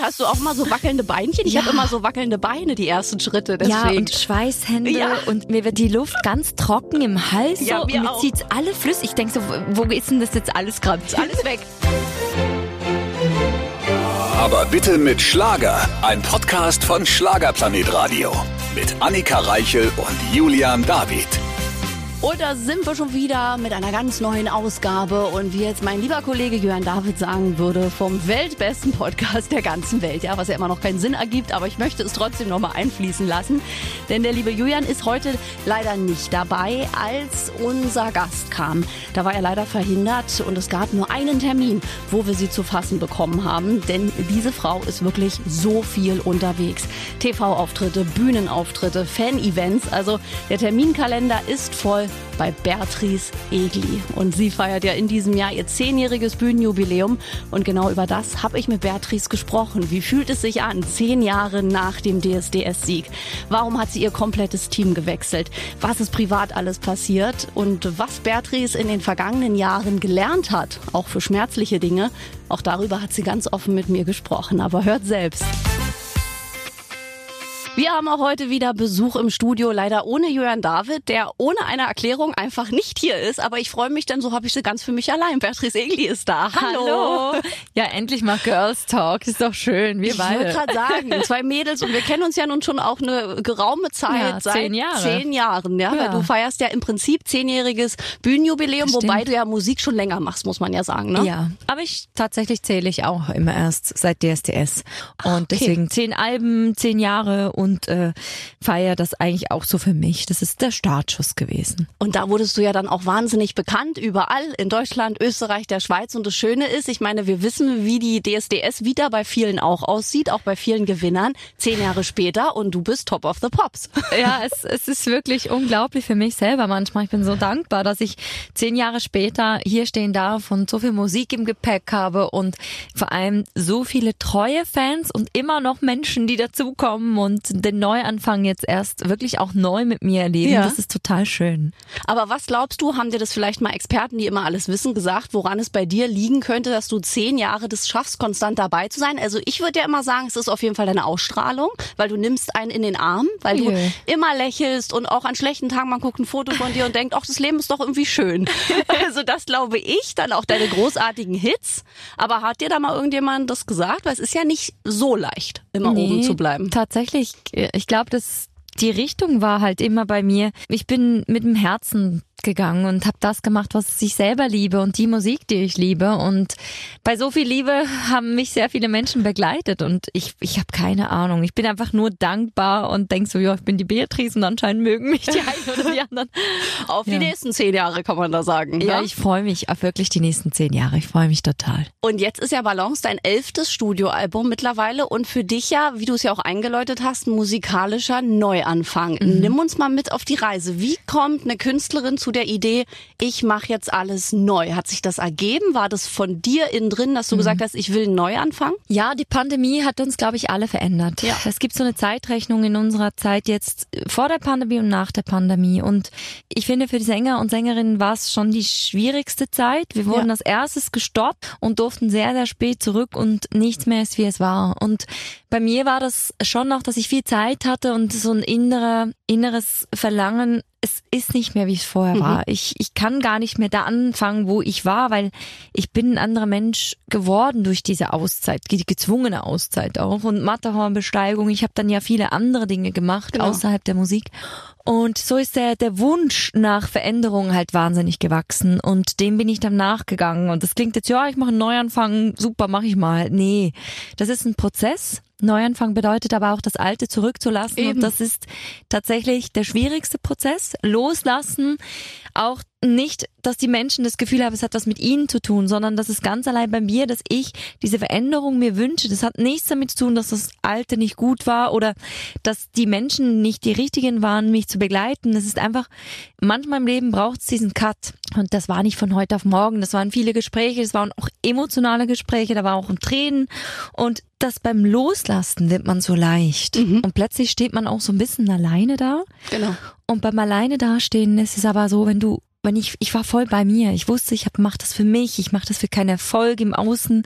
Und hast du auch mal so wackelnde Beinchen? Ich Ja. habe immer so wackelnde Beine, die ersten Schritte. Ja, Deswegen. und Schweißhände Ja. und mir wird die Luft ganz trocken im Hals Ja, so, mir und mir auch. zieht's alle flüssig. Ich denk so, wo ist denn das jetzt alles gerade? alles weg. Aber bitte mit Schlager. Ein Podcast von Schlagerplanet Radio. Mit Annika Reichel und Julian David. Und da sind wir schon wieder mit einer ganz neuen Ausgabe und wie jetzt mein lieber Kollege Jörn David sagen würde, vom weltbesten Podcast der ganzen Welt. Ja, was ja immer noch keinen Sinn ergibt, aber ich möchte es trotzdem nochmal einfließen lassen. Denn der liebe Julian ist heute leider nicht dabei, als unser Gast kam. Da war er leider verhindert und es gab nur einen Termin, wo wir sie zu fassen bekommen haben. Denn diese Frau ist wirklich so viel unterwegs. TV-Auftritte, Bühnenauftritte, Fan-Events. Also der Terminkalender ist voll bei Beatrice Egli. Und sie feiert ja in diesem Jahr ihr zehnjähriges Bühnenjubiläum. Und genau über das habe ich mit Beatrice gesprochen. Wie fühlt es sich an, zehn Jahre nach dem DSDS-Sieg? Warum hat sie ihr komplettes Team gewechselt? Was ist privat alles passiert? Und was Beatrice in den vergangenen Jahren gelernt hat, auch für schmerzliche Dinge, auch darüber hat sie ganz offen mit mir gesprochen. Aber hört selbst. Wir haben auch heute wieder Besuch im Studio, leider ohne Jörn David, der ohne eine Erklärung einfach nicht hier ist. Aber ich freue mich, denn so habe ich sie ganz für mich allein. Beatrice Egli ist da. Hallo. Ja, endlich mal Girls Talk. Ist doch schön. Wir Ich wollte beide. gerade sagen, zwei Mädels und wir kennen uns ja nun schon auch eine geraume Zeit, Ja, seit zehn Jahre. zehn Jahren, ja, Ja. weil du feierst ja im Prinzip zehnjähriges Bühnenjubiläum, Stimmt. wobei du ja Musik schon länger machst, muss man ja sagen, ne? Ja, aber ich tatsächlich zähle ich auch immer erst seit DSDS. Und okay. deswegen zehn Alben, zehn Jahre und äh, feiere das eigentlich auch so für mich. Das ist der Startschuss gewesen. Und da wurdest du ja dann auch wahnsinnig bekannt, überall in Deutschland, Österreich, der Schweiz. Und das Schöne ist, ich meine, wir wissen, wie die DSDS wieder bei vielen auch aussieht, auch bei vielen Gewinnern, zehn Jahre später und du bist Top of the Pops. Ja, es, es ist wirklich unglaublich für mich selber manchmal. Ich bin so dankbar, dass ich zehn Jahre später hier stehen darf und so viel Musik im Gepäck habe und vor allem so viele treue Fans und immer noch Menschen, die dazukommen und den Neuanfang jetzt erst wirklich auch neu mit mir erleben. Ja. Das ist total schön. Aber was glaubst du, haben dir das vielleicht mal Experten, die immer alles wissen, gesagt, woran es bei dir liegen könnte, dass du zehn Jahre das schaffst, konstant dabei zu sein? Also ich würde ja immer sagen, es ist auf jeden Fall deine Ausstrahlung, weil du nimmst einen in den Arm, weil du Jö. immer lächelst und auch an schlechten Tagen, man guckt ein Foto von dir und denkt, ach, das Leben ist doch irgendwie schön. Also das glaube ich, dann auch deine großartigen Hits. Aber hat dir da mal irgendjemand das gesagt? Weil es ist ja nicht so leicht, immer oben zu bleiben. Tatsächlich, ich glaube, dass die Richtung war halt immer bei mir. Ich bin mit dem Herzen gegangen und habe das gemacht, was ich selber liebe und die Musik, die ich liebe. Und bei so viel Liebe haben mich sehr viele Menschen begleitet und ich, ich habe keine Ahnung. Ich bin einfach nur dankbar und denk so, ja, ich bin die Beatrice und anscheinend mögen mich die einen oder die anderen. Auf die Ja. nächsten zehn Jahre kann man da sagen. Ja, ne? ich freue mich auf wirklich die nächsten zehn Jahre. Ich freue mich total. Und jetzt ist ja Balance dein elftes Studioalbum mittlerweile und für dich ja, wie du es ja auch eingeläutet hast, musikalischer Neuanfang. Nimm uns mal mit auf die Reise. Wie kommt eine Künstlerin zu der Idee, ich mache jetzt alles neu? Hat sich das ergeben? War das von dir innen drin, dass du gesagt hast, ich will einen Neuanfang? Ja, die Pandemie hat uns, glaube ich, alle verändert. Ja. Es gibt so eine Zeitrechnung in unserer Zeit jetzt vor der Pandemie und nach der Pandemie. Und ich finde, für die Sänger und Sängerinnen war es schon die schwierigste Zeit. Wir wurden Ja. als erstes gestoppt und durften sehr, sehr spät zurück und nichts mehr ist, wie es war. Und bei mir war das schon noch, dass ich viel Zeit hatte und so ein innerer, inneres Verlangen, es ist nicht mehr, wie es vorher war. Ich, ich kann gar nicht mehr da anfangen, wo ich war, weil ich bin ein anderer Mensch geworden durch diese Auszeit, die gezwungene Auszeit auch und Matterhornbesteigung. Ich habe dann ja viele andere Dinge gemacht Genau. außerhalb der Musik. Und so ist der, der Wunsch nach Veränderung halt wahnsinnig gewachsen und dem bin ich dann nachgegangen. Und das klingt jetzt, ja, ich mache einen Neuanfang, super, mache ich mal. Nee, das ist ein Prozess. Neuanfang bedeutet aber auch, das Alte zurückzulassen. Eben. Und das ist tatsächlich der schwierigste Prozess. Loslassen, auch nicht, dass die Menschen das Gefühl haben, es hat was mit ihnen zu tun, sondern das ist ganz allein bei mir, dass ich diese Veränderung mir wünsche. Das hat nichts damit zu tun, dass das Alte nicht gut war oder dass die Menschen nicht die richtigen waren, mich zu begleiten. Es ist einfach, manchmal im Leben braucht es diesen Cut. Und das war nicht von heute auf morgen. Das waren viele Gespräche, das waren auch emotionale Gespräche, da war auch Tränen. Und das beim Loslassen wird man so leicht. Und plötzlich steht man auch so ein bisschen alleine da. Genau. Und beim alleine dastehen ist es aber so, wenn du wenn ich, ich war voll bei mir. Ich wusste, ich mache das für mich, ich mache das für keinen Erfolg im Außen,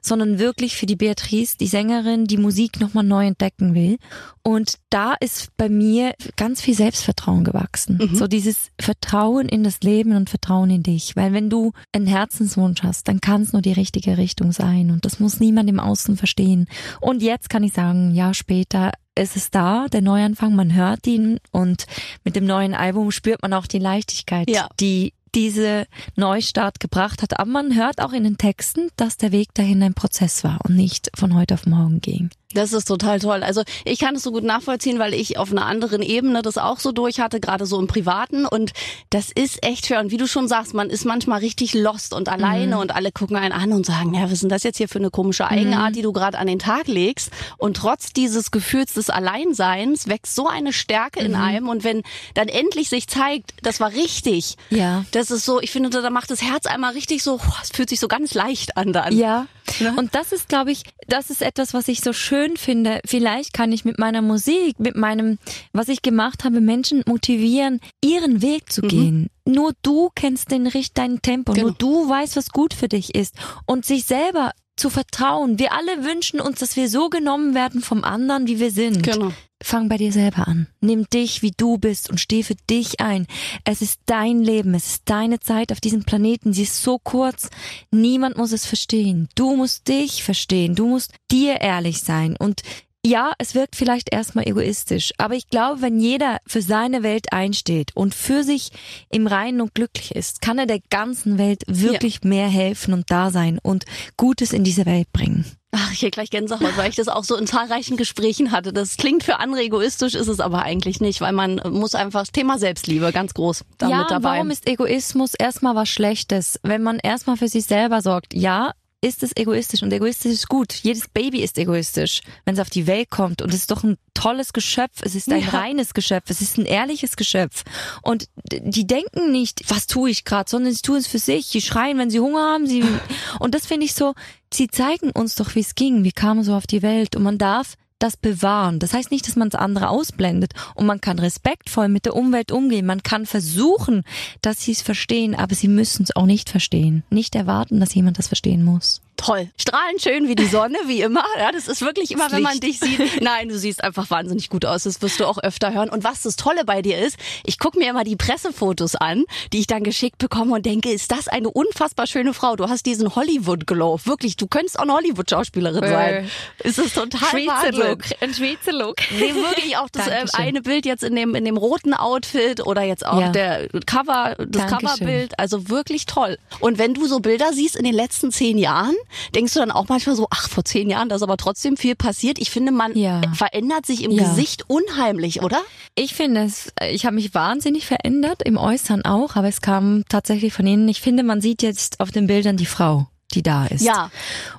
sondern wirklich für die Beatrice, die Sängerin, die Musik nochmal neu entdecken will. Und da ist bei mir ganz viel Selbstvertrauen gewachsen. Mhm. So dieses Vertrauen in das Leben und Vertrauen in dich. Weil wenn du einen Herzenswunsch hast, dann kann es nur die richtige Richtung sein. Und das muss niemand im Außen verstehen. Und jetzt kann ich sagen, Jahr später, es ist da, der Neuanfang, man hört ihn und mit dem neuen Album spürt man auch die Leichtigkeit, ja. die diese Neustart gebracht hat. Aber man hört auch in den Texten, dass der Weg dahin ein Prozess war und nicht von heute auf morgen ging. Das ist total toll. Also ich kann es so gut nachvollziehen, weil ich auf einer anderen Ebene das auch so durch hatte, gerade so im Privaten. Und das ist echt schwer. Und wie du schon sagst, man ist manchmal richtig lost und alleine mhm. und alle gucken einen an und sagen, ja, was ist denn das jetzt hier für eine komische Eigenart, mhm. die du gerade an den Tag legst? Und trotz dieses Gefühls des Alleinseins wächst so eine Stärke mhm. in einem. Und wenn dann endlich sich zeigt, das war richtig, ja. das ist so, ich finde, da macht das Herz einmal richtig so, es fühlt sich so ganz leicht an dann. Ja. Ne? Und das ist, glaube ich, das ist etwas, was ich so schön finde. Vielleicht kann ich mit meiner Musik, mit meinem, was ich gemacht habe, Menschen motivieren, ihren Weg zu mhm. gehen. Nur du kennst den dein Tempo. Genau. Nur du weißt, was gut für dich ist. Und sich selber zu vertrauen. Wir alle wünschen uns, dass wir so genommen werden vom anderen, wie wir sind. Genau. Fang bei dir selber an. Nimm dich, wie du bist und steh für dich ein. Es ist dein Leben, es ist deine Zeit auf diesem Planeten. Sie ist so kurz. Niemand muss es verstehen. Du musst dich verstehen. Du musst dir ehrlich sein und ja, es wirkt vielleicht erstmal egoistisch, aber ich glaube, wenn jeder für seine Welt einsteht und für sich im Reinen und glücklich ist, kann er der ganzen Welt wirklich ja. mehr helfen und da sein und Gutes in diese Welt bringen. Ach, ich hier gleich Gänsehaut, weil ich das auch so in zahlreichen Gesprächen hatte. Das klingt für andere egoistisch, ist es aber eigentlich nicht, weil man muss einfach das Thema Selbstliebe ganz groß damit ja, dabei. Warum ist Egoismus erstmal was Schlechtes? Wenn man erstmal für sich selber sorgt, ja, ist es egoistisch. Und egoistisch ist gut. Jedes Baby ist egoistisch, wenn es auf die Welt kommt. Und es ist doch ein tolles Geschöpf, es ist ein ja. reines Geschöpf, es ist ein ehrliches Geschöpf. Und die denken nicht, was tue ich gerade, sondern sie tun es für sich, die schreien, wenn sie Hunger haben, sie und das finde ich so, sie zeigen uns doch, wie es ging, wie kamen so auf die Welt. Und man darf das bewahren. Das heißt nicht, dass man das andere ausblendet und man kann respektvoll mit der Umwelt umgehen. Man kann versuchen, dass sie es verstehen, aber sie müssen es auch nicht verstehen. Nicht erwarten, dass jemand das verstehen muss toll. Strahlend schön wie die Sonne, wie immer. Ja, das ist wirklich immer, wenn man dich sieht. Nein, du siehst einfach wahnsinnig gut aus. Das wirst du auch öfter hören. Und was das Tolle bei dir ist, ich gucke mir immer die Pressefotos an, die ich dann geschickt bekomme und denke, ist das eine unfassbar schöne Frau. Du hast diesen Hollywood-Glow. Wirklich, du könntest auch eine Hollywood-Schauspielerin äh. sein. Es ist total Schweizer Look. Ein Schweizer Look. Nee, wirklich auch das äh, eine Bild jetzt in dem, in dem roten Outfit oder jetzt auch ja. der Cover, das Dankeschön. Coverbild. Also wirklich toll. Und wenn du so Bilder siehst in den letzten zehn Jahren, denkst du dann auch manchmal so, ach, vor zehn Jahren, da ist aber trotzdem viel passiert. Ich finde, man ja. verändert sich im ja. Gesicht unheimlich, oder? Ich finde es, ich habe mich wahnsinnig verändert, im Äußeren auch, aber es kam tatsächlich von innen. Ich finde, man sieht jetzt auf den Bildern die Frau die da ist. Ja.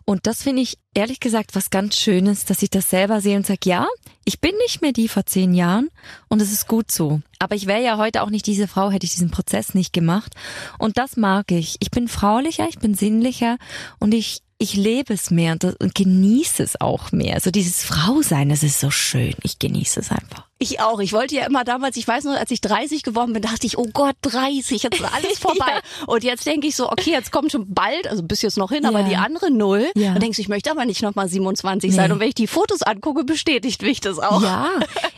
Und das finde ich ehrlich gesagt was ganz Schönes, dass ich das selber sehe und sage, ja, ich bin nicht mehr die vor zehn Jahren und es ist gut so. Aber ich wäre ja heute auch nicht diese Frau, hätte ich diesen Prozess nicht gemacht. Und das mag ich. Ich bin fraulicher, ich bin sinnlicher und ich ich lebe es mehr und, und genieße es auch mehr. Also dieses Frausein, das ist so schön. Ich genieße es einfach. Ich auch. Ich wollte ja immer damals, ich weiß noch, als ich 30 geworden bin, dachte ich, oh Gott, 30, jetzt ist alles vorbei. ja. Und jetzt denke ich so, okay, jetzt kommt schon bald, also bis jetzt noch hin, ja. aber die andere Null. Ja. Dann denkst du, ich möchte aber nicht nochmal 27 nee. sein. Und wenn ich die Fotos angucke, bestätigt mich das auch. Ja,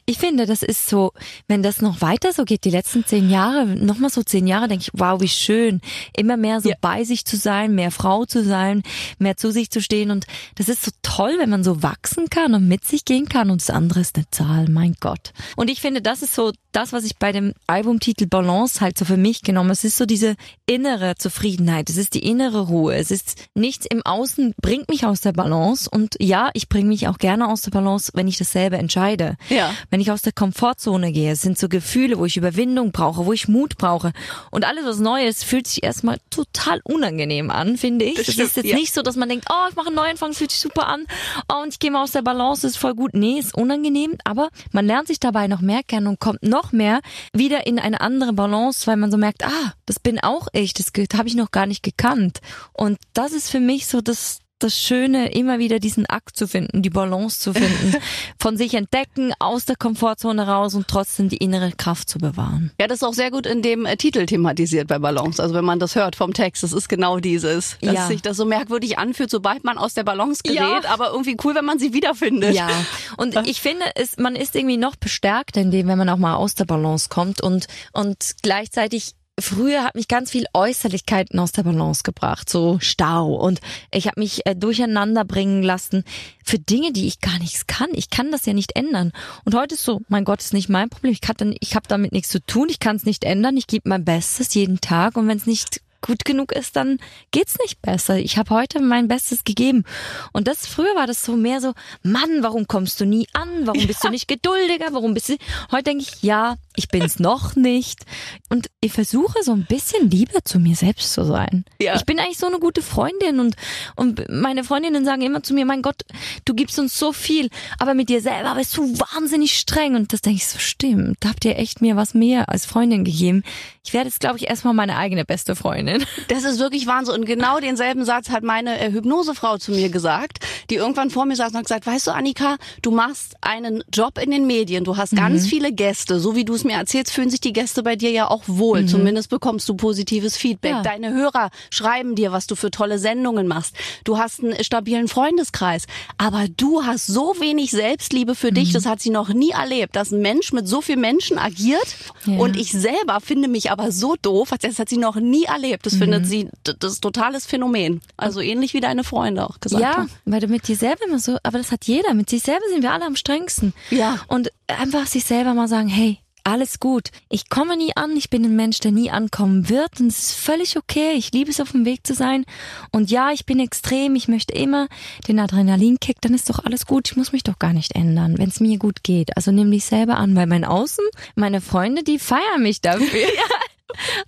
ich finde, das ist so, wenn das noch weiter so geht, die letzten zehn Jahre, nochmal so zehn Jahre, denke ich, wow, wie schön. Immer mehr so ja. bei sich zu sein, mehr Frau zu sein, mehr zu sich zu stehen. Und das ist so toll, wenn man so wachsen kann und mit sich gehen kann. Und das andere ist eine Zahl, mein Gott. Und ich finde, das ist so das, was ich bei dem Albumtitel Balance halt so für mich genommen. Es ist so diese innere Zufriedenheit. Es ist die innere Ruhe. Es ist nichts im Außen bringt mich aus der Balance. Und ja, ich bringe mich auch gerne aus der Balance, wenn ich dasselbe entscheide. Ja. Wenn ich aus der Komfortzone gehe. Es sind so Gefühle, wo ich Überwindung brauche, wo ich Mut brauche. Und alles, was Neues, fühlt sich erstmal total unangenehm an, finde ich. Es ist jetzt ja. nicht so, dass man denkt, oh, ich mache einen Neuanfang, fühlt sich super an. Oh, und ich gehe mal aus der Balance, ist voll gut. Nee, ist unangenehm. Aber man lernt sich dabei noch mehr kennen und kommt noch mehr wieder in eine andere Balance, weil man so merkt, ah, das bin auch ich, das habe ich noch gar nicht gekannt. Und das ist für mich so das, das Schöne, immer wieder diesen Akt zu finden, die Balance zu finden, von sich entdecken, aus der Komfortzone raus und trotzdem die innere Kraft zu bewahren. Ja, das ist auch sehr gut in dem äh, Titel thematisiert bei Balance. Also wenn man das hört vom Text, das ist genau dieses, dass Ja. sich das so merkwürdig anfühlt, sobald man aus der Balance gerät, Ja. aber irgendwie cool, wenn man sie wiederfindet. Ja, und ich finde, es, man ist irgendwie noch bestärkter in dem, wenn man auch mal aus der Balance kommt und, und gleichzeitig Früher hat mich ganz viel Äußerlichkeiten aus der Balance gebracht, so Stau und ich habe mich äh, durcheinander bringen lassen für Dinge, die ich gar nichts kann. Ich kann das ja nicht ändern. Und heute ist so, mein Gott, ist nicht mein Problem. Ich, kann dann, ich habe damit nichts zu tun. Ich kann es nicht ändern. Ich gebe mein Bestes jeden Tag und wenn es nicht gut genug ist, dann geht's nicht besser. Ich habe heute mein Bestes gegeben. Und das früher war das so mehr so, Mann, warum kommst du nie an? Warum bist du nicht geduldiger? Warum bist du Heute denke ich, ja, ich bin's noch nicht und ich versuche so ein bisschen lieber zu mir selbst zu sein. Ja. Ich bin eigentlich so eine gute Freundin und und meine Freundinnen sagen immer zu mir, mein Gott, du gibst uns so viel, aber mit dir selber bist du wahnsinnig streng und das denke ich so stimmt. Da habt ihr echt mir was mehr als Freundin gegeben. Ich werde jetzt glaube ich erstmal meine eigene beste Freundin. Das ist wirklich Wahnsinn. Und genau denselben Satz hat meine äh, Hypnosefrau zu mir gesagt, die irgendwann vor mir saß und hat gesagt, weißt du, Annika, du machst einen Job in den Medien, du hast ganz viele Gäste. So wie du es mir erzählst, fühlen sich die Gäste bei dir ja auch wohl. Zumindest bekommst du positives Feedback. Ja. Deine Hörer schreiben dir, was du für tolle Sendungen machst. Du hast einen stabilen Freundeskreis. Aber du hast so wenig Selbstliebe für dich, das hat sie noch nie erlebt, dass ein Mensch mit so vielen Menschen agiert Ja. und ich selber finde mich aber so doof, das hat sie noch nie erlebt. Das findet sie, das ist totales Phänomen. Also ähnlich wie deine Freunde auch gesagt Ja, haben. weil du mit dir selber immer so, aber das hat jeder. Mit sich selber sind wir alle am strengsten. Ja. Und einfach sich selber mal sagen, hey, alles gut. Ich komme nie an. Ich bin ein Mensch, der nie ankommen wird. Und es ist völlig okay. Ich liebe es, auf dem Weg zu sein. Und ja, ich bin extrem. Ich möchte immer den Adrenalinkick. Dann ist doch alles gut. Ich muss mich doch gar nicht ändern, wenn es mir gut geht. Also nimm dich selber an, weil mein Außen, meine Freunde, die feiern mich dafür.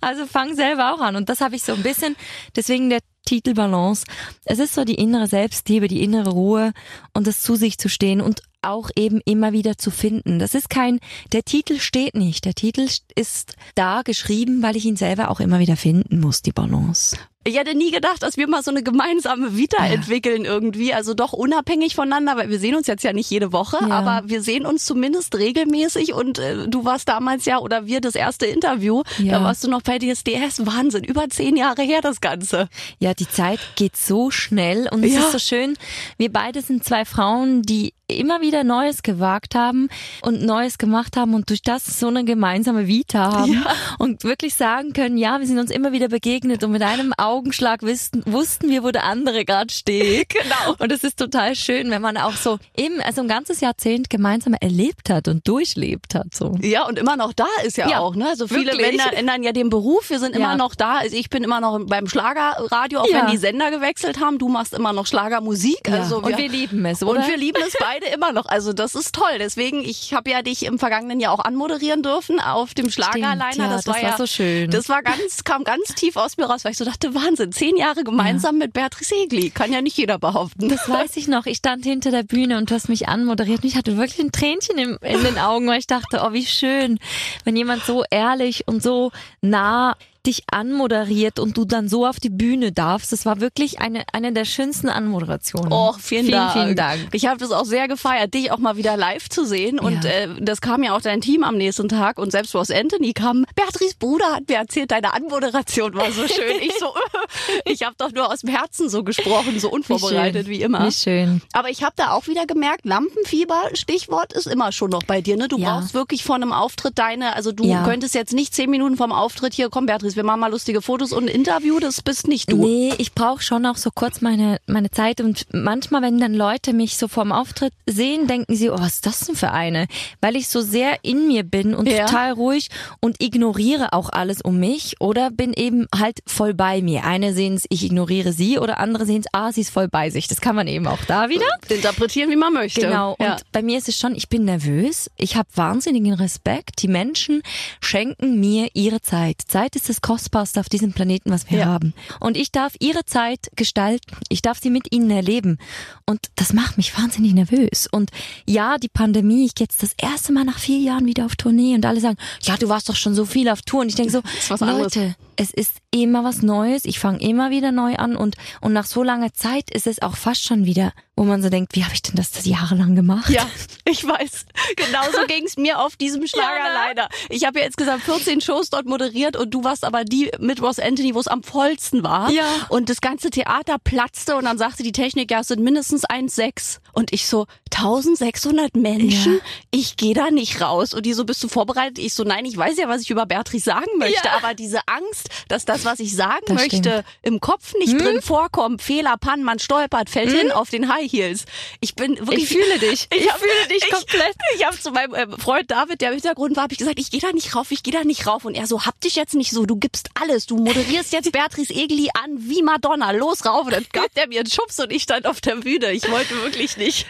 Also fang selber auch an. Und das habe ich so ein bisschen, deswegen der Titel Balance. Es ist so die innere Selbstliebe, die innere Ruhe und das zu sich zu stehen und auch eben immer wieder zu finden. Das ist kein, der Titel steht nicht. Der Titel ist da geschrieben, weil ich ihn selber auch immer wieder finden muss, die Balance. Ich hätte nie gedacht, dass wir mal so eine gemeinsame Vita entwickeln irgendwie. Also doch unabhängig voneinander, weil wir sehen uns jetzt ja nicht jede Woche, Ja. aber wir sehen uns zumindest regelmäßig und äh, du warst damals ja, oder wir das erste Interview, Ja. da warst du noch bei DSDS. Wahnsinn, über zehn Jahre her das Ganze. Ja, die Zeit geht so schnell und es Ja. ist so schön. Wir beide sind zwei Frauen, die immer wieder Neues gewagt haben und Neues gemacht haben und durch das so eine gemeinsame Vita haben und wirklich sagen können, ja, wir sind uns immer wieder begegnet und mit einem Augenschlag wussten, wussten wir, wo der andere gerade steht. Genau. Und es ist total schön, wenn man auch so eben also ein ganzes Jahrzehnt gemeinsam erlebt hat und durchlebt hat so. Ja, und immer noch da ist ja, Ja, auch, ne? Also viele wirklich. Männer ändern ja den Beruf, wir sind immer Ja. noch da. Also ich bin immer noch beim Schlagerradio, auch Ja. wenn die Sender gewechselt haben. Du machst immer noch Schlagermusik. Also und wir lieben es, oder? Und wir lieben es beide immer noch. Also das ist toll. Deswegen, ich habe ja dich im vergangenen Jahr auch anmoderieren dürfen auf dem Schlagerliner. das, das war war ja so schön. Das war ganz, kam ganz tief aus mir raus, weil ich so dachte, Wahnsinn, zehn Jahre gemeinsam mit Beatrice Egli. Kann ja nicht jeder behaupten. Das weiß ich noch. Ich stand hinter der Bühne und du hast mich anmoderiert und ich hatte wirklich ein Tränchen im, in den Augen, weil ich dachte, oh, wie schön, wenn jemand so ehrlich und so nah dich anmoderiert und du dann so auf die Bühne darfst. Das war wirklich eine, eine der schönsten Anmoderationen. Och, vielen, vielen Dank. Vielen Dank. Ich habe das auch sehr gefeiert, dich auch mal wieder live zu sehen. Und Ja. äh, das kam ja auch dein Team am nächsten Tag. Und selbst Ross Anthony kam. Beatrice Bruder hat mir erzählt, deine Anmoderation war so schön. Ich so, ich habe doch nur aus dem Herzen so gesprochen, so unvorbereitet wie, immer. Wie schön. Aber ich habe da auch wieder gemerkt, Lampenfieber, Stichwort, ist immer schon noch bei dir. Ne? Du Ja. brauchst wirklich vor einem Auftritt deine, also du Ja. könntest jetzt nicht zehn Minuten vom Auftritt hier, komm Beatrice, wir machen mal lustige Fotos und ein Interview, das bist nicht du. Nee, ich brauche schon auch so kurz meine, meine Zeit und manchmal, wenn dann Leute mich so vorm Auftritt sehen, denken sie, oh, was ist das denn für eine? Weil ich so sehr in mir bin und Ja. total ruhig und ignoriere auch alles um mich oder bin eben halt voll bei mir. Eine sehen es, ich ignoriere sie oder andere sehen es, ah, sie ist voll bei sich. Das kann man eben auch da wieder. Interpretieren, wie man möchte. Genau. Ja. Und bei mir ist es schon, ich bin nervös. Ich habe wahnsinnigen Respekt. Die Menschen schenken mir ihre Zeit. Zeit ist das Kostbarste auf diesem Planeten, was wir Ja. haben. Und ich darf ihre Zeit gestalten. Ich darf sie mit ihnen erleben. Und das macht mich wahnsinnig nervös. Und ja, die Pandemie, ich gehe jetzt das erste Mal nach vier Jahren wieder auf Tournee und alle sagen, ja, du warst doch schon so viel auf Tour. Und ich denke so, was anderes. Es ist immer was Neues. Ich fange immer wieder neu an und, und nach so langer Zeit ist es auch fast schon wieder, wo man so denkt, wie habe ich denn das, das jahrelang gemacht? Ja, ich weiß. Genauso ging es mir auf diesem Schlager Ja, ne? leider. Ich habe ja insgesamt 14 Shows dort moderiert und du warst aber die mit Ross Anthony, wo es am vollsten war. Ja. Und das ganze Theater platzte und dann sagte die Technik, ja, es sind mindestens 1,6. Und ich so, 1600 Menschen? Ja. Ich gehe da nicht raus. Und die so, bist du vorbereitet? Ich so, nein, ich weiß ja, was ich über Beatrice sagen möchte, Ja. aber diese Angst, dass das, was ich sagen Das möchte, stimmt. im Kopf nicht drin vorkommt, Fehler, Pannen, man stolpert, fällt hin auf den High Heels. Ich bin wirklich Ich fühle dich. Ich hab- fühle dich komplett. Ich, ich habe zu meinem äh, Freund David, der im Hintergrund war, habe ich gesagt, ich gehe da nicht rauf, ich gehe da nicht rauf. Und er so, hab dich jetzt nicht so, du gibst alles, du moderierst jetzt Beatrice Egli an wie Madonna, los rauf. Und dann gab der mir einen Schubs und ich stand auf der Bühne. Ich wollte wirklich nicht.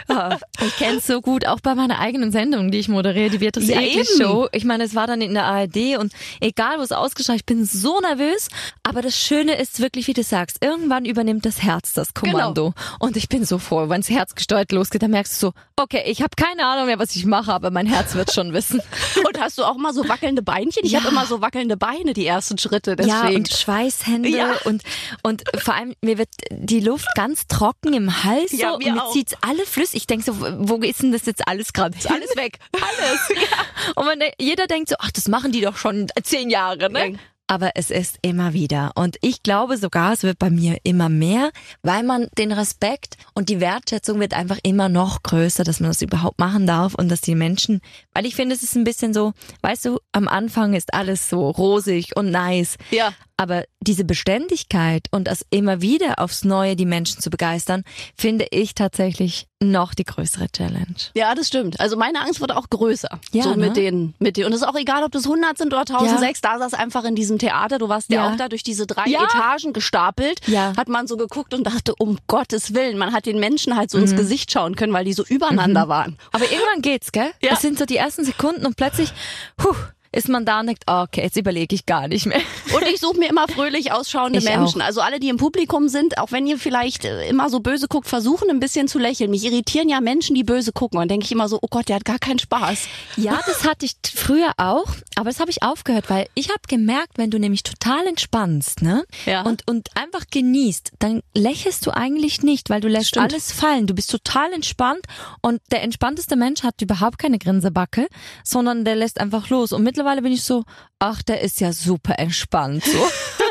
Ich kenne es so gut, auch bei meiner eigenen Sendung, die ich moderiere, die Beatrice Ja, Egli. Show. Ich meine, es war dann in der ARD und egal, wo es ausgestrahlt, ich bin so nervös. Aber das Schöne ist wirklich, wie du sagst, irgendwann übernimmt das Herz das Kommando. Und ich bin so froh, wenn das Herz gesteuert losgeht, dann merkst du so, okay, ich habe keine Ahnung mehr, was ich mache, aber mein Herz wird schon wissen. Und hast du auch mal so wackelnde Beinchen? Ich Ja. habe immer so wackelnde Beine, die ersten Schritte. Deswegen. Ja, und Schweißhände Ja. und, und vor allem, mir wird die Luft ganz trocken im Hals so Ja, und mir mir auch. zieht's alle flüssig. Ich denk so, wo ist denn das jetzt alles gerade? ist alles weg. alles. Und man, de- jeder denkt so, ach, das machen die doch schon zehn Jahre, ne? Aber es ist immer wieder. Und ich glaube sogar, es wird bei mir immer mehr, weil man den Respekt und die Wertschätzung wird einfach immer noch größer, dass man das überhaupt machen darf und dass die Menschen, weil ich finde, es ist ein bisschen so, weißt du, am Anfang ist alles so rosig und nice. Ja. Aber diese Beständigkeit und das immer wieder aufs Neue die Menschen zu begeistern, finde ich tatsächlich noch die größere Challenge. Ja, das stimmt. Also meine Angst wird auch größer. Ja, so mit ne? den, mit den. Und es ist auch egal, ob das 100 sind oder 1006. Da saß einfach in diesem Theater. Du warst ja, Ja. auch da durch diese drei Ja. Etagen gestapelt. Ja. Hat man so geguckt und dachte, um Gottes Willen, man hat den Menschen halt so Mhm. ins Gesicht schauen können, weil die so übereinander waren. Aber irgendwann geht's, gell? Ja. Das sind so die ersten Sekunden und plötzlich, huh, ist man da und denkt, oh, okay, jetzt überlege ich gar nicht mehr. Und ich suche mir immer fröhlich ausschauende Ich Menschen. auch. Also alle, die im Publikum sind, auch wenn ihr vielleicht äh, immer so böse guckt, versuchen ein bisschen zu lächeln. Mich irritieren ja Menschen, die böse gucken. Und denke ich immer so, oh Gott, der hat gar keinen Spaß. Ja, das hatte ich früher auch, aber das habe ich aufgehört, weil ich habe gemerkt, wenn du nämlich total entspannst, ne? Ja. Und und einfach genießt, dann lächelst du eigentlich nicht, weil du lässt Stimmt. alles fallen. Du bist total entspannt und der entspannteste Mensch hat überhaupt keine Grinsebacke, sondern der lässt einfach los. Und mittlerweile bin ich so, ach, der ist ja super entspannt so.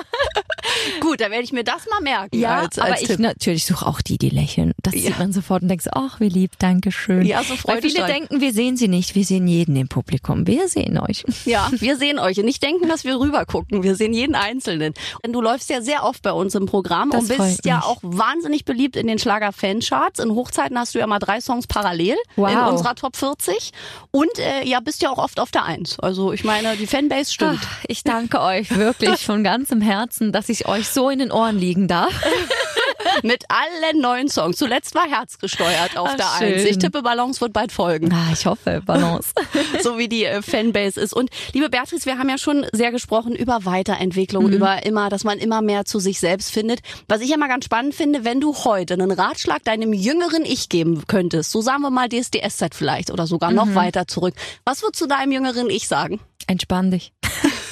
Gut, dann werde ich mir das mal merken. Ja, als, aber als ich Tipp. natürlich suche auch die, die lächeln. Das Ja. sieht man sofort und denkst, ach, wie lieb, danke schön. Ja, so Weil viele denken, wir sehen sie nicht, wir sehen jeden im Publikum. Wir sehen euch. Ja, wir sehen euch und nicht denken, dass wir rüber gucken. Wir sehen jeden Einzelnen. Denn du läufst ja sehr oft bei uns im Programm Das und bist ja auch wahnsinnig beliebt in den Schlager-Fancharts. In Hochzeiten hast du ja mal drei Songs parallel in Wow. unserer Top 40 und äh, ja, bist ja auch oft auf der Eins. Also ich meine, die Fanbase stimmt. Ach, ich danke euch wirklich von ganzem Herzen, dass ich euch so in den Ohren liegen darf. Mit allen neuen Songs. Zuletzt war Herz gesteuert auf Ach, der schön. Eins. Ich tippe, Balance wird bald folgen. Ah, ich hoffe, Balance. so wie die äh, Fanbase ist. Und liebe Beatrice, wir haben ja schon sehr gesprochen über Weiterentwicklung, Mhm. über immer, dass man immer mehr zu sich selbst findet. Was ich ja mal ganz spannend finde, wenn du heute einen Ratschlag deinem jüngeren Ich geben könntest, so sagen wir mal DSDS-Zeit vielleicht oder sogar Mhm. noch weiter zurück, was würdest du deinem jüngeren Ich sagen? Entspann dich.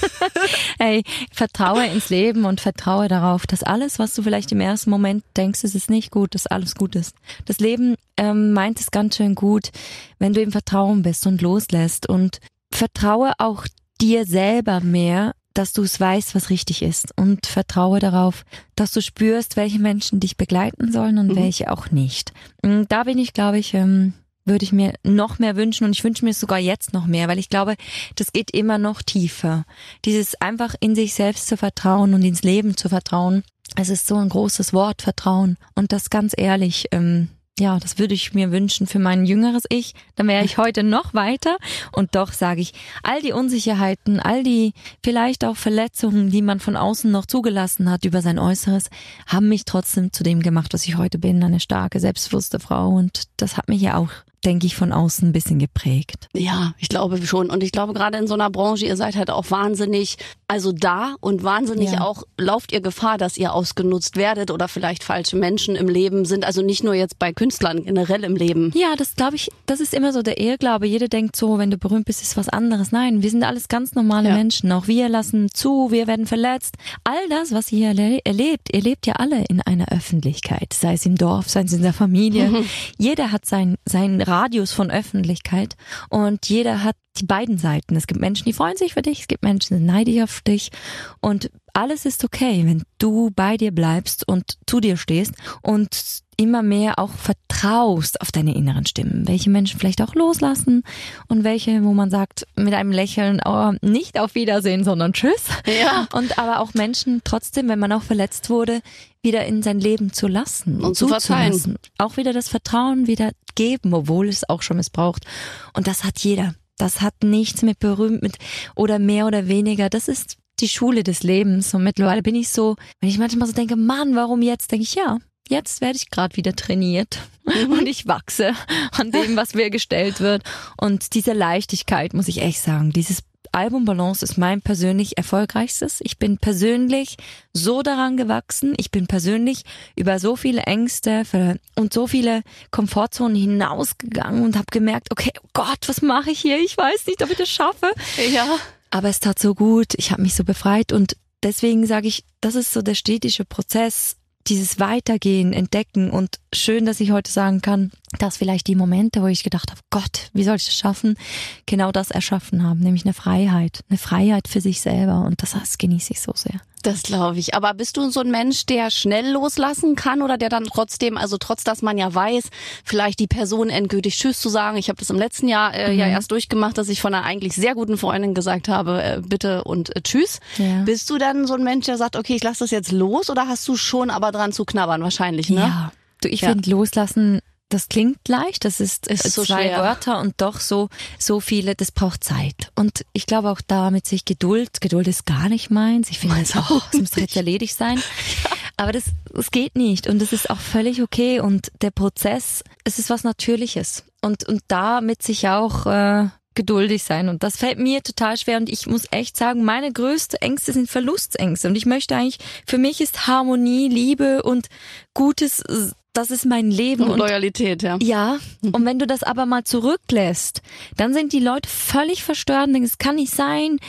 hey, vertraue ins Leben und vertraue darauf, dass alles, was du vielleicht im ersten Moment denkst, es ist nicht gut, dass alles gut ist. Das Leben ähm, meint es ganz schön gut, wenn du im Vertrauen bist und loslässt und vertraue auch dir selber mehr, dass du es weißt, was richtig ist und vertraue darauf, dass du spürst, welche Menschen dich begleiten sollen und Mhm. welche auch nicht. Und Da bin ich, glaube ich, ähm, würde ich mir noch mehr wünschen und ich wünsche mir sogar jetzt noch mehr, weil ich glaube, das geht immer noch tiefer. Dieses einfach in sich selbst zu vertrauen und ins Leben zu vertrauen. Es ist so ein großes Wort, Vertrauen. Und das ganz ehrlich, ähm, ja, das würde ich mir wünschen für mein jüngeres Ich. Dann wäre ich heute noch weiter. Und doch sage ich, all die Unsicherheiten, all die vielleicht auch Verletzungen, die man von außen noch zugelassen hat über sein Äußeres, haben mich trotzdem zu dem gemacht, was ich heute bin. Eine starke, selbstbewusste Frau. Und das hat mich ja auch denke ich, von außen ein bisschen geprägt. Ja, ich glaube schon. Und ich glaube gerade in so einer Branche, ihr seid halt auch wahnsinnig, also da und wahnsinnig Ja. auch, lauft ihr Gefahr, dass ihr ausgenutzt werdet oder vielleicht falsche Menschen im Leben sind. Also nicht nur jetzt bei Künstlern, generell im Leben. Ja, das glaube ich, das ist immer so der Irrglaube. Jeder denkt so, wenn du berühmt bist, ist was anderes. Nein, wir sind alles ganz normale Ja. Menschen. Auch wir lassen zu, wir werden verletzt. All das, was ihr erle- erlebt, ihr lebt ja alle in einer Öffentlichkeit. Sei es im Dorf, sei es in der Familie. Jeder hat sein, seinen Radius von Öffentlichkeit und jeder hat die beiden Seiten. Es gibt Menschen, die freuen sich für dich, es gibt Menschen, die neidisch auf dich und alles ist okay, wenn du bei dir bleibst und zu dir stehst und immer mehr auch vertraust auf deine inneren Stimmen. Welche Menschen vielleicht auch loslassen und welche, wo man sagt mit einem Lächeln, oh, nicht auf Wiedersehen, sondern Tschüss. Ja. Und aber auch Menschen trotzdem, wenn man auch verletzt wurde, wieder in sein Leben zu lassen Und zu verzeihen. Auch wieder das Vertrauen wieder geben, obwohl es auch schon missbraucht. Und das hat jeder. Das hat nichts mit berühmt mit oder mehr oder weniger. Das ist die Schule des Lebens. Und mittlerweile bin ich so, wenn ich manchmal so denke, Mann, warum jetzt? Denke ich, ja, jetzt werde ich gerade wieder trainiert und ich wachse an dem, was mir gestellt wird. Und diese Leichtigkeit, muss ich echt sagen, dieses Album Balance ist mein persönlich erfolgreichstes. Ich bin persönlich so daran gewachsen. Ich bin persönlich über so viele Ängste und so viele Komfortzonen hinausgegangen und habe gemerkt, okay, oh Gott, was mache ich hier? Ich weiß nicht, ob ich das schaffe. Ja. Aber es tat so gut, ich habe mich so befreit und deswegen sage ich, das ist so der stetige Prozess, dieses Weitergehen, Entdecken und schön, dass ich heute sagen kann, dass vielleicht die Momente, wo ich gedacht habe, Gott, wie soll ich das schaffen, genau das erschaffen haben, nämlich eine Freiheit, eine Freiheit für sich selber und das, das genieße ich so sehr. Das glaube ich. Aber bist du so ein Mensch, der schnell loslassen kann oder der dann trotzdem, also trotz dass man ja weiß, vielleicht die Person endgültig Tschüss zu sagen. Ich habe das im letzten Jahr äh, Mhm. ja erst durchgemacht, dass ich von einer eigentlich sehr guten Freundin gesagt habe, äh, bitte und äh, Tschüss. Ja. Bist du dann so ein Mensch, der sagt, okay, ich lasse das jetzt los oder hast du schon aber dran zu knabbern wahrscheinlich, ne? Ja, du, ich Ja. finde loslassen, das klingt leicht, das ist, Ist so zwei schwer. Wörter und doch so so viele, das braucht Zeit. Und ich glaube auch da mit sich Geduld, Geduld ist gar nicht meins. Ich finde, das, auch oh, das muss jetzt erledigt sein. Aber das, das geht nicht und das ist auch völlig okay und der Prozess, es ist was Natürliches und und da mit sich auch äh, geduldig sein und das fällt mir total schwer und ich muss echt sagen, meine größte Ängste sind Verlustängste und ich möchte eigentlich, für mich ist Harmonie, Liebe und Gutes, das ist mein Leben Und und Loyalität, ja. ja, und wenn du das aber mal zurücklässt, dann sind die Leute völlig verstört und denken, es kann nicht sein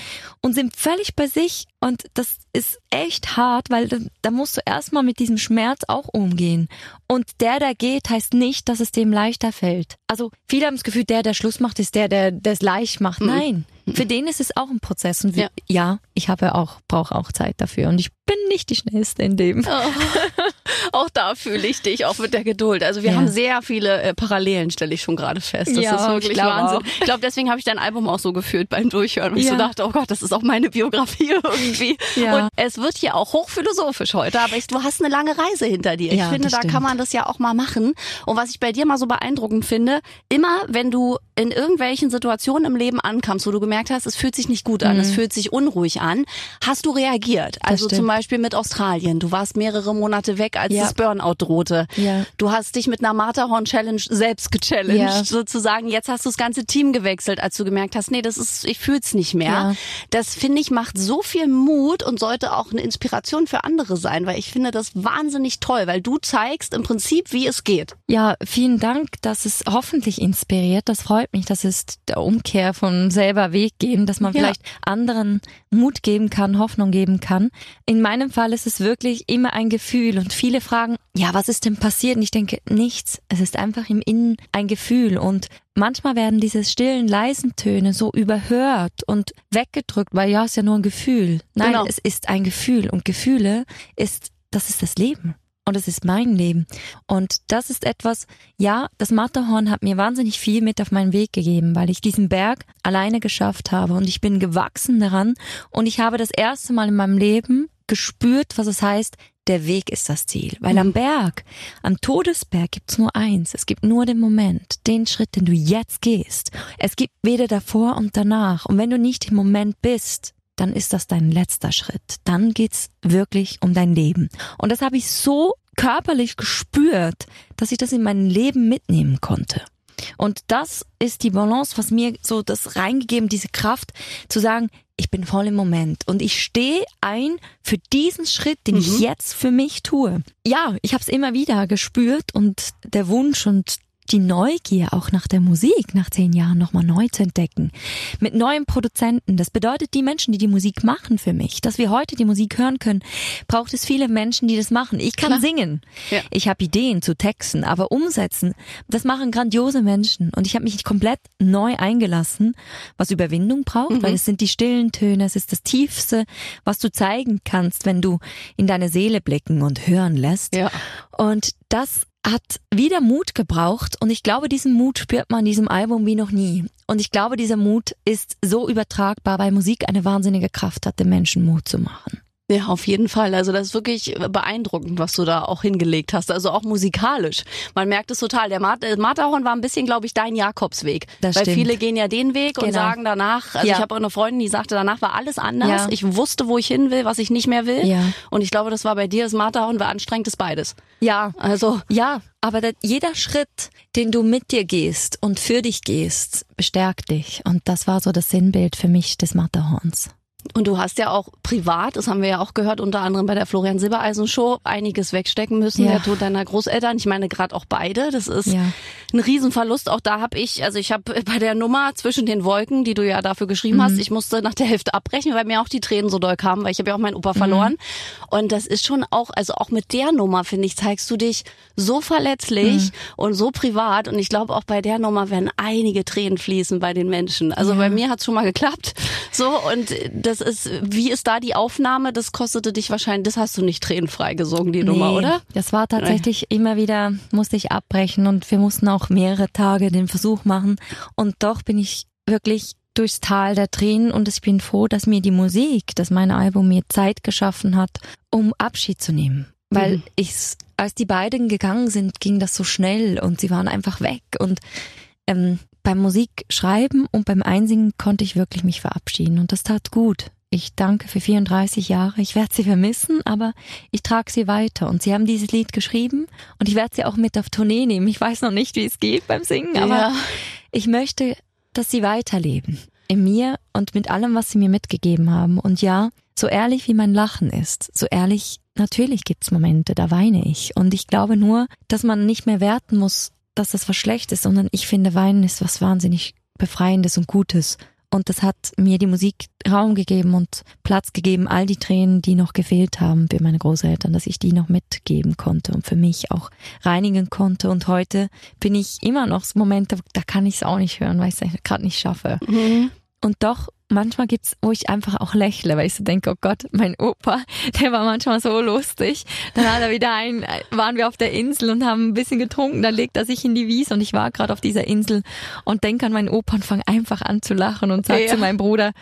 und sind völlig bei sich und das ist echt hart, weil da, da musst du erstmal mit diesem Schmerz auch umgehen. Und der, der geht, heißt nicht, dass es dem leichter fällt. Also viele haben das Gefühl, der, der Schluss macht, ist der, der es leicht macht. Nein, für den ist es auch ein Prozess und wir, Ja. ja. ich habe auch brauche auch Zeit dafür und ich bin nicht die schnellste in dem. Auch da fühle ich dich, auch mit der Geduld. Also wir Ja. haben sehr viele äh, Parallelen, stelle ich schon gerade fest. Das Ja, ist wirklich ich Wahnsinn. auch. Ich glaube, deswegen habe ich dein Album auch so gefühlt beim Durchhören, weil ich Ja. so dachte, oh Gott, das ist auch meine Biografie irgendwie. Ja. Und es wird hier auch hochphilosophisch heute, aber ich, du hast eine lange Reise hinter dir. Ich Ja, finde, da stimmt. kann man das ja auch mal machen. Und was ich bei dir mal so beeindruckend finde, immer wenn du in irgendwelchen Situationen im Leben ankamst, wo du gemerkt hast, es fühlt sich nicht gut an, es fühlt sich unruhig an, hast du reagiert. Also Mhm. zum Beispiel mit Australien. Du warst mehrere Monate weg, als Ja. das Burnout drohte. Ja. Du hast dich mit einer Matterhorn-Challenge selbst gechallenged, Ja. sozusagen. Jetzt hast du das ganze Team gewechselt, als du gemerkt hast, nee, das ist, ich fühl's nicht mehr. Das finde ich macht so viel Mut und sollte auch eine Inspiration für andere sein, weil ich finde das wahnsinnig toll, weil du zeigst im Prinzip, wie es geht. Ja, vielen Dank, dass es hoffentlich inspiriert. Das freut mich. Das ist der Umkehr von selber Weg gehen, dass man Ja. vielleicht anderen Mut geben kann, Hoffnung geben kann. In meinem Fall ist es wirklich immer ein Gefühl und viele fragen, ja, was ist denn passiert? Und ich denke, nichts. Es ist einfach im Innen ein Gefühl und manchmal werden diese stillen, leisen Töne so überhört und weggedrückt, weil ja, es ist ja nur ein Gefühl. Nein, Genau. es ist ein Gefühl und Gefühle ist, das ist das Leben. Und es ist mein Leben. Und das ist etwas, ja, das Matterhorn hat mir wahnsinnig viel mit auf meinen Weg gegeben, weil ich diesen Berg alleine geschafft habe und ich bin gewachsen daran und ich habe das erste Mal in meinem Leben gespürt, was es heißt, der Weg ist das Ziel. Weil am Berg, am Todesberg gibt's nur eins. Es gibt nur den Moment, den Schritt, den du jetzt gehst. Es gibt weder davor und danach. Und wenn du nicht im Moment bist, dann ist das dein letzter Schritt. Dann geht's wirklich um dein Leben. Und das habe ich so körperlich gespürt, dass ich das in mein Leben mitnehmen konnte. Und das ist die Balance, was mir so das reingegeben, diese Kraft zu sagen, ich bin voll im Moment und ich stehe ein für diesen Schritt, den mhm. ich jetzt für mich tue. Ja, ich habe es immer wieder gespürt und der Wunsch und die Neugier auch nach der Musik nach zehn Jahren nochmal neu zu entdecken. Mit neuen Produzenten. Das bedeutet, die Menschen, die die Musik machen für mich, dass wir heute die Musik hören können, braucht es viele Menschen, die das machen. Ich kann Klar. singen. Ja. Ich habe Ideen zu Texten, aber umsetzen, das machen grandiose Menschen. Und ich habe mich komplett neu eingelassen, was Überwindung braucht, mhm. weil es sind die stillen Töne, es ist das Tiefste, was du zeigen kannst, wenn du in deine Seele blicken und hören lässt. Ja. Und das hat wieder Mut gebraucht und ich glaube, diesen Mut spürt man in diesem Album wie noch nie. Und ich glaube, dieser Mut ist so übertragbar, weil Musik eine wahnsinnige Kraft hat, den Menschen Mut zu machen. Ja, auf jeden Fall. Also das ist wirklich beeindruckend, was du da auch hingelegt hast. Also auch musikalisch. Man merkt es total. Der äh, Matterhorn war ein bisschen, glaube ich, dein Jakobsweg. Das Weil stimmt. viele gehen ja den Weg genau. und sagen danach, also ja. ich habe auch eine Freundin, die sagte, danach war alles anders. Ja. Ich wusste, wo ich hin will, was ich nicht mehr will. Ja. Und ich glaube, das war bei dir, das Matterhorn war anstrengend, ist beides. Ja. Also. Ja, aber der, jeder Schritt, den du mit dir gehst und für dich gehst, bestärkt dich. Und das war so das Sinnbild für mich des Matterhorns. Und du hast ja auch privat, das haben wir ja auch gehört, unter anderem bei der Florian Silbereisen Show, einiges wegstecken müssen. Ja. Der Tod deiner Großeltern, ich meine gerade auch beide. Das ist ja. ein Riesenverlust. Auch da habe ich, also ich habe bei der Nummer zwischen den Wolken, die du ja dafür geschrieben mhm. hast, ich musste nach der Hälfte abbrechen, weil mir auch die Tränen so doll kamen, weil ich habe ja auch meinen Opa mhm. verloren. Und das ist schon auch, also auch mit der Nummer, finde ich, zeigst du dich so verletzlich mhm. und so privat. Und ich glaube, auch bei der Nummer werden einige Tränen fließen bei den Menschen. Also ja. bei mir hat's schon mal geklappt. So, und das ist, wie ist da die Aufnahme? Das kostete dich wahrscheinlich, das hast du nicht tränenfrei gesungen, die nee, Nummer, oder? Das war tatsächlich nee. immer wieder, musste ich abbrechen und wir mussten auch mehrere Tage den Versuch machen. Und doch bin ich wirklich durchs Tal der Tränen und ich bin froh, dass mir die Musik, dass mein Album mir Zeit geschaffen hat, um Abschied zu nehmen. Weil mhm. ich, als die beiden gegangen sind, ging das so schnell und sie waren einfach weg und ähm, beim Musikschreiben und beim Einsingen konnte ich wirklich mich verabschieden und das tat gut. Ich danke für 34 Jahre. Ich werde sie vermissen, aber ich trage sie weiter. Und sie haben dieses Lied geschrieben und ich werde sie auch mit auf Tournee nehmen. Ich weiß noch nicht, wie es geht beim Singen, aber ja. ich möchte, dass sie weiterleben. In mir und mit allem, was sie mir mitgegeben haben. Und ja, so ehrlich wie mein Lachen ist, so ehrlich, natürlich gibt's Momente, da weine ich. Und ich glaube nur, dass man nicht mehr werten muss, dass das was Schlechtes, sondern ich finde, Weinen ist was wahnsinnig Befreiendes und Gutes. Und das hat mir die Musik Raum gegeben und Platz gegeben, all die Tränen, die noch gefehlt haben für meine Großeltern, dass ich die noch mitgeben konnte und für mich auch reinigen konnte. Und heute bin ich immer noch Momente, da kann ich es auch nicht hören, weil ich es gerade nicht schaffe. Mhm. Und doch manchmal gibt's, wo ich einfach auch lächle, weil ich so denke, oh Gott, mein Opa, der war manchmal so lustig. Dann hat er wieder ein, waren wir auf der Insel und haben ein bisschen getrunken, dann legt er sich in die Wiese und ich war gerade auf dieser Insel und denke an meinen Opa und fange einfach an zu lachen und sage ja. zu meinem Bruder,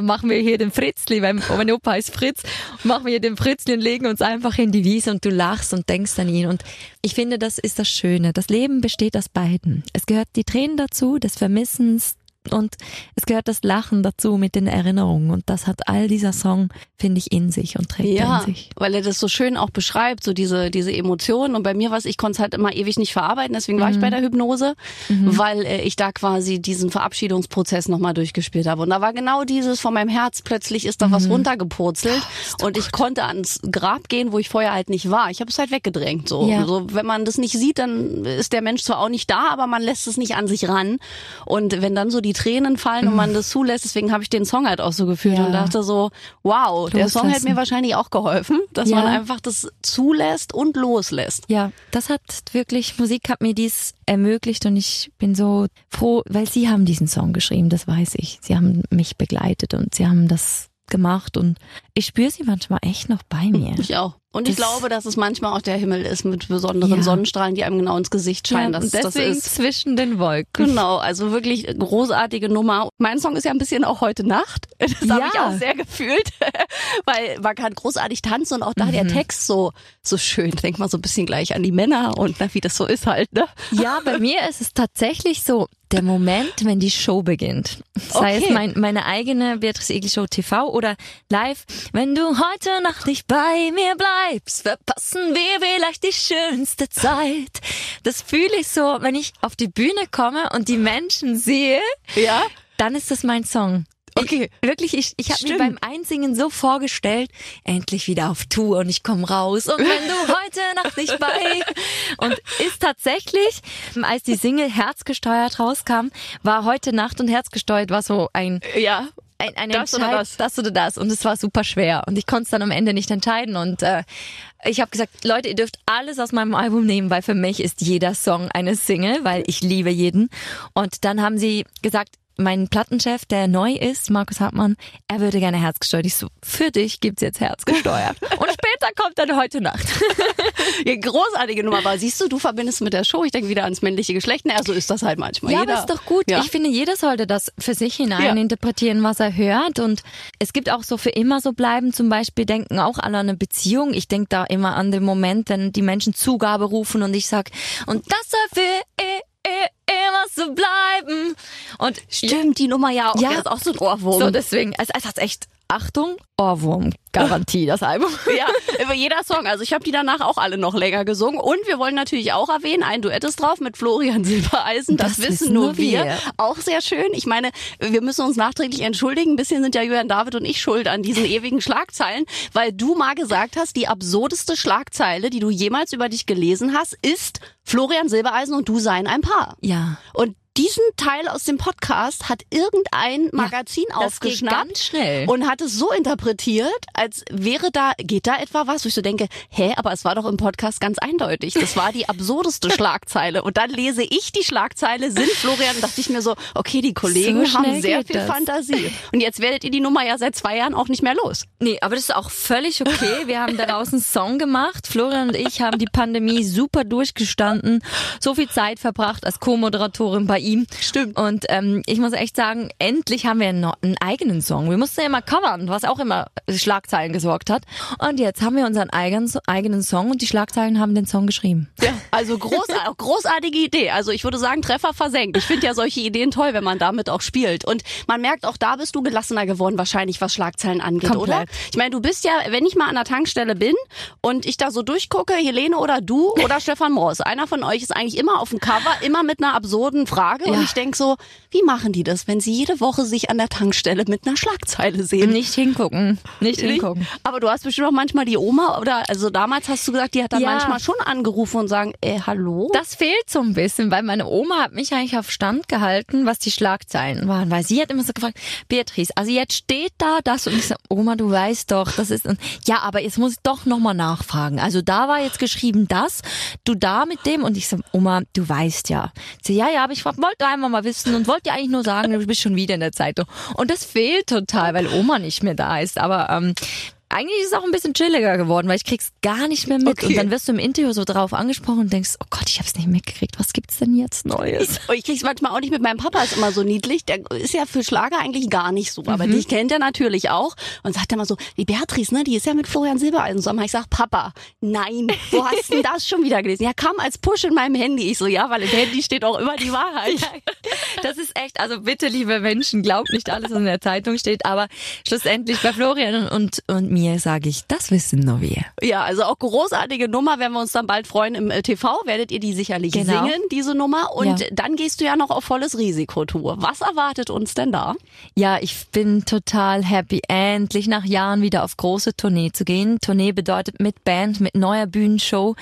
machen wir hier den Fritzli, weil mein Opa heißt Fritz, machen wir hier den Fritzli und legen uns einfach in die Wiese und du lachst und denkst an ihn und ich finde, das ist das Schöne. Das Leben besteht aus beiden. Es gehört die Tränen dazu, des Vermissens, und es gehört das Lachen dazu mit den Erinnerungen und das hat all dieser Song, finde ich, in sich und trägt ja, in sich. weil er das so schön auch beschreibt, so diese, diese Emotionen und bei mir was, ich konnte es halt immer ewig nicht verarbeiten, deswegen war ich bei mhm. der Hypnose, mhm. weil äh, ich da quasi diesen Verabschiedungsprozess nochmal durchgespielt habe und da war genau dieses von meinem Herz, plötzlich ist da mhm. was runtergepurzelt oh, und ich konnte ans Grab gehen, wo ich vorher halt nicht war. Ich habe es halt weggedrängt, so. Ja. so. Wenn man das nicht sieht, dann ist der Mensch zwar auch nicht da, aber man lässt es nicht an sich ran und wenn dann so die Tränen fallen und man das zulässt. Deswegen habe ich den Song halt auch so gefühlt ja. und dachte so, wow, der Song hat mir wahrscheinlich auch geholfen, dass ja. man einfach das zulässt und loslässt. Ja, das hat wirklich, Musik hat mir dies ermöglicht und ich bin so froh, weil sie haben diesen Song geschrieben, das weiß ich. Sie haben mich begleitet und sie haben das gemacht und ich spüre sie manchmal echt noch bei mir. Ich auch. Und ich glaube, dass es manchmal auch der Himmel ist mit besonderen ja. Sonnenstrahlen, die einem genau ins Gesicht scheinen. Ja, das, deswegen das ist zwischen den Wolken. Genau, also wirklich großartige Nummer. Mein Song ist ja ein bisschen auch heute Nacht. Das ja. habe ich auch sehr gefühlt, weil man kann großartig tanzen und auch da mhm. der Text so so schön. Denk mal so ein bisschen gleich an die Männer und na, wie das so ist halt. Ne? Ja, bei mir ist es tatsächlich so der Moment, wenn die Show beginnt. Sei okay. es mein, meine eigene Beatrice Egel Show TV oder live. Wenn du heute Nacht nicht bei mir bleibst bleibst, verpassen wir vielleicht die schönste Zeit. Das fühle ich so, wenn ich auf die Bühne komme und die Menschen sehe, Ja? dann ist das mein Song. Okay. Ich, wirklich, ich, ich habe mir beim Einsingen so vorgestellt, endlich wieder auf Tour und ich komme raus. Und wenn du heute Nacht nicht bei. Und ist tatsächlich, als die Single Herzgesteuert rauskam, war heute Nacht und Herzgesteuert war so ein Ja. ein, eine Das oder das? das oder das. Und es war super schwer. Und ich konnte es dann am Ende nicht entscheiden. Und äh, ich habe gesagt, Leute, ihr dürft alles aus meinem Album nehmen, weil für mich ist jeder Song eine Single, weil ich liebe jeden. Und dann haben sie gesagt, mein Plattenchef, der neu ist, Markus Hartmann, er würde gerne herzgesteuert. Ich so, für dich gibt's jetzt herzgesteuert. Und später kommt dann heute Nacht. ja. Großartige Nummer. Aber siehst du, du verbindest mit der Show. Ich denke wieder ans männliche Geschlecht. Na, so ist das halt manchmal. Ja, Jeder, aber ist doch gut. Ja. Ich finde, jeder sollte das für sich hinein Ja. interpretieren, was er hört. Und es gibt auch so für immer so bleiben. Zum Beispiel denken auch alle an eine Beziehung. Ich denke da immer an den Moment, wenn die Menschen Zugabe rufen und ich sag, und das soll für Und Stimmt, die Nummer ja auch. Ja. Ist auch so ein Ohrwurm. so deswegen, es, es hat echt, Achtung, Ohrwurm, Garantie, das Album. Ja, über jeder Song. Also ich habe die danach auch alle noch länger gesungen. Und wir wollen natürlich auch erwähnen, ein Duett ist drauf mit Florian Silbereisen. Das, Das wissen nur wir. wir. Auch sehr schön. Ich meine, wir müssen uns nachträglich entschuldigen. Ein bisschen sind ja Jürgen David und ich schuld an diesen ewigen Schlagzeilen, weil du mal gesagt hast, die absurdeste Schlagzeile, die du jemals über dich gelesen hast, ist Florian Silbereisen und du seien ein Paar. Ja. Und diesen Teil aus dem Podcast hat irgendein Magazin geht aufgeschnappt und hat es so interpretiert, als wäre da, geht da etwa was, wo ich so denke, hä, aber es war doch im Podcast ganz eindeutig. Das war die absurdeste Schlagzeile. Und dann lese ich die Schlagzeile, sind Florian, dachte ich mir so, okay, die Kollegen So haben sehr viel das. Fantasie. Und jetzt werdet ihr die Nummer ja seit zwei Jahren auch nicht mehr los. Nee, aber das ist auch völlig okay. Wir haben daraus einen Song gemacht. Florian und ich haben die Pandemie super durchgestanden. So viel Zeit verbracht als Co-Moderatorin bei ihm. Stimmt. Und ähm, ich muss echt sagen, endlich haben wir einen, einen eigenen Song. Wir mussten ja immer covern, was auch immer Schlagzeilen gesorgt hat. Und jetzt haben wir unseren eigenen, eigenen Song und die Schlagzeilen haben den Song geschrieben. Ja, also groß, großartige Idee. Also ich würde sagen, Treffer versenkt. Ich finde ja solche Ideen toll, wenn man damit auch spielt. Und man merkt, auch da bist du gelassener geworden, wahrscheinlich, was Schlagzeilen angeht, Komplett. oder? Ich meine, du bist ja, wenn ich mal an der Tankstelle bin und ich da so durchgucke, Helene oder du oder Stefan Moors, einer von euch ist eigentlich immer auf dem Cover, immer mit einer absurden Frage. Und Ja. ich denk so, wie machen die das, wenn sie jede Woche sich an der Tankstelle mit einer Schlagzeile sehen? Nicht hingucken. Nicht hingucken. Aber du hast bestimmt auch manchmal die Oma oder also damals hast du gesagt, die hat dann Ja. manchmal schon angerufen und sagen, äh, hallo? Das fehlt so ein bisschen, weil meine Oma hat mich eigentlich auf Stand gehalten, was die Schlagzeilen waren, weil sie hat immer so gefragt, Beatrice, also jetzt steht da das und ich so, Oma, du weißt doch, das ist, und, ja, aber jetzt muss ich doch nochmal nachfragen. Also da war jetzt geschrieben das, du da mit dem und ich so, Oma, du weißt ja. Sie, ja, ja, aber ich wollte einfach mal wissen und wollte eigentlich nur sagen, du bist schon wieder in der Zeitung. Und das fehlt total, weil Oma nicht mehr da ist, aber ähm, eigentlich ist es auch ein bisschen chilliger geworden, weil ich krieg's gar nicht mehr mit. Okay. Und dann wirst du im Interview so drauf angesprochen und denkst, oh Gott, ich hab's nicht mitgekriegt. Was gibt's denn jetzt Neues? Ich, ich krieg's manchmal auch nicht mit. Meinem Papa ist immer so niedlich. Der ist ja für Schlager eigentlich gar nicht so. Aber dich kennt er natürlich auch. Und sagt immer so, die Beatrice, ne, die ist ja mit Florian Silbereisen zusammen. Ich sag, Papa, nein, wo hast denn das schon wieder gelesen? Ja, kam als Push in meinem Handy. Ich so, ja, weil im Handy steht auch immer die Wahrheit. Das ist echt, also bitte, liebe Menschen, glaubt nicht alles, was in der Zeitung steht. Aber schlussendlich bei Florian und, und mir sage ich, das wissen nur wir. Ja, also auch großartige Nummer, werden wir uns dann bald freuen im äh, TV, werdet ihr die sicherlich Genau. singen, diese Nummer. Und Ja. dann gehst du ja noch auf volles Risikotour. Was erwartet uns denn da? Ja, ich bin total happy, endlich nach Jahren wieder auf große Tournee zu gehen. Tournee bedeutet mit Band, mit neuer Bühnenshow.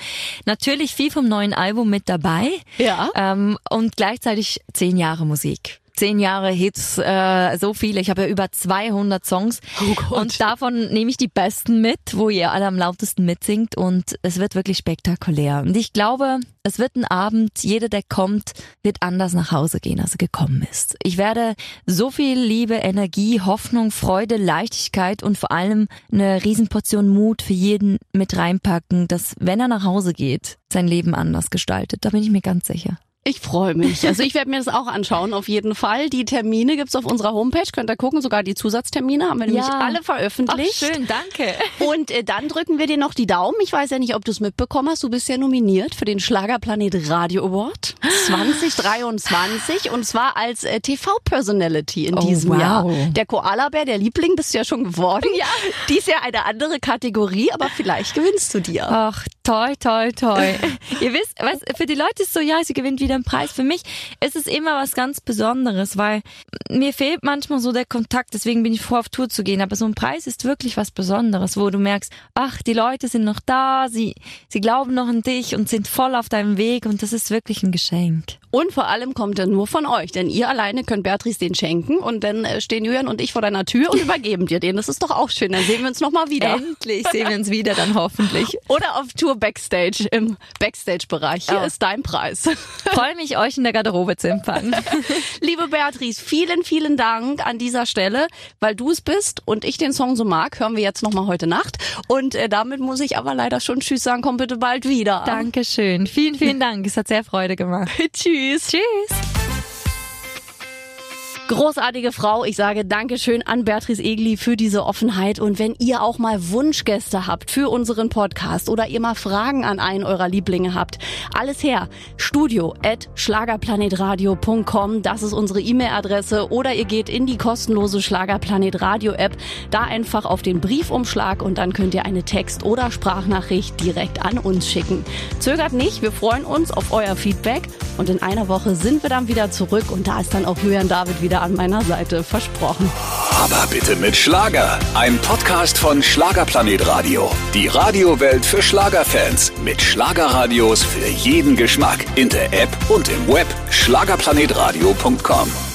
Natürlich viel vom neuen Album mit dabei. Ja. Ähm, und gleichzeitig zehn Jahre Musik. Zehn Jahre Hits, äh, so viele. Ich habe ja über 200 Songs. Oh Gott. Und davon nehme ich die besten mit, wo ihr alle am lautesten mitsingt. Und es wird wirklich spektakulär. Und ich glaube, es wird ein Abend, jeder, der kommt, wird anders nach Hause gehen, als er gekommen ist. Ich werde so viel Liebe, Energie, Hoffnung, Freude, Leichtigkeit und vor allem eine Riesenportion Mut für jeden mit reinpacken, dass wenn er nach Hause geht, sein Leben anders gestaltet. Da bin ich mir ganz sicher. Ich freue mich. Also ich werde mir das auch anschauen, auf jeden Fall. Die Termine gibt's auf unserer Homepage, könnt ihr gucken, sogar die Zusatztermine haben wir nämlich alle veröffentlicht. Ach, schön, danke. Und äh, dann drücken wir dir noch die Daumen. Ich weiß ja nicht, ob du es mitbekommen hast. Du bist ja nominiert für den Schlagerplanet Radio Award 2023 und zwar als äh, TV-Personality in Oh, diesem wow. Jahr. Der Koala-Bär, der Liebling, bist du ja schon geworden. Ja. Dies Jahr eine andere Kategorie, aber vielleicht gewinnst du dir. Ach, toi, toi, toi. Ihr wisst, was, für die Leute ist so, ja, sie gewinnt wieder einen Preis. Für mich ist es immer was ganz Besonderes, weil mir fehlt manchmal so der Kontakt, deswegen bin ich vor, auf Tour zu gehen. Aber so ein Preis ist wirklich was Besonderes, wo du merkst, ach, die Leute sind noch da, sie, sie glauben noch an dich und sind voll auf deinem Weg und das ist wirklich ein Geschenk. Und vor allem kommt er nur von euch, denn ihr alleine könnt Beatrice den schenken und dann äh, stehen Julian und ich vor deiner Tür und übergeben dir den. Das ist doch auch schön. Dann sehen wir uns nochmal wieder. Endlich sehen wir uns wieder dann hoffentlich. Oder auf Tour Backstage im Backstage-Bereich. Hier Oh. ist dein Preis. Freue mich, euch in der Garderobe zu empfangen. Liebe Beatrice, vielen, vielen Dank an dieser Stelle, weil du es bist und ich den Song so mag. Hören wir jetzt nochmal heute Nacht. Und äh, damit muss ich aber leider schon Tschüss sagen. Komm bitte bald wieder. Dankeschön. Vielen, vielen Dank. Es hat sehr Freude gemacht. Tschüss. Tschüss. Großartige Frau. Ich sage Dankeschön an Beatrice Egli für diese Offenheit. Und wenn ihr auch mal Wunschgäste habt für unseren Podcast oder ihr mal Fragen an einen eurer Lieblinge habt, alles her. Studio at schlagerplanetradio.com. Das ist unsere E-Mail-Adresse. Oder ihr geht in die kostenlose Schlagerplanet Radio App. Da einfach auf den Briefumschlag und dann könnt ihr eine Text- oder Sprachnachricht direkt an uns schicken. Zögert nicht. Wir freuen uns auf euer Feedback. Und in einer Woche sind wir dann wieder zurück und da ist dann auch Julian David wieder an meiner Seite. Versprochen. Aber bitte mit Schlager. Ein Podcast von Schlagerplanet Radio. Die Radiowelt für Schlagerfans. Mit Schlagerradios für jeden Geschmack. In der App und im Web. Schlagerplanetradio.com.